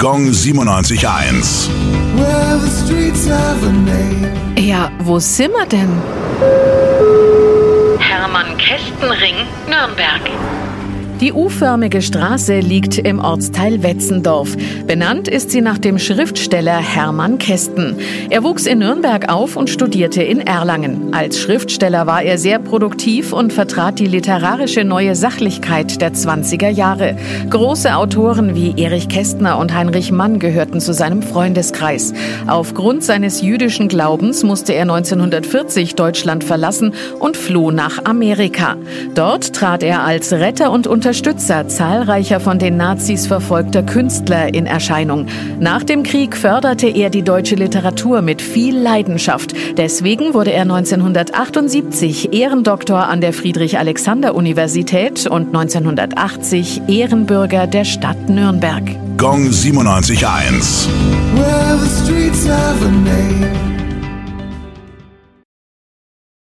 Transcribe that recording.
Gong 97.1. Well, the streets have a name. Ja, wo sind wir denn? Hermann-Kästenring, Nürnberg. Die U-förmige Straße liegt im Ortsteil Wetzendorf. Benannt ist sie nach dem Schriftsteller Hermann Kästen. Er wuchs in Nürnberg auf und studierte in Erlangen. Als Schriftsteller war er sehr produktiv und vertrat die literarische neue Sachlichkeit der 20er Jahre. Große Autoren wie Erich Kästner und Heinrich Mann gehörten zu seinem Freundeskreis. Aufgrund seines jüdischen Glaubens musste er 1940 Deutschland verlassen und floh nach Amerika. Dort trat er als Retter und Unterstützer zahlreicher von den Nazis verfolgter Künstler in Erscheinung. Nach dem Krieg förderte er die deutsche Literatur mit viel Leidenschaft. Deswegen wurde er 1978 Ehrendoktor an der Friedrich-Alexander-Universität und 1980 Ehrenbürger der Stadt Nürnberg. Gong 97.1. Well,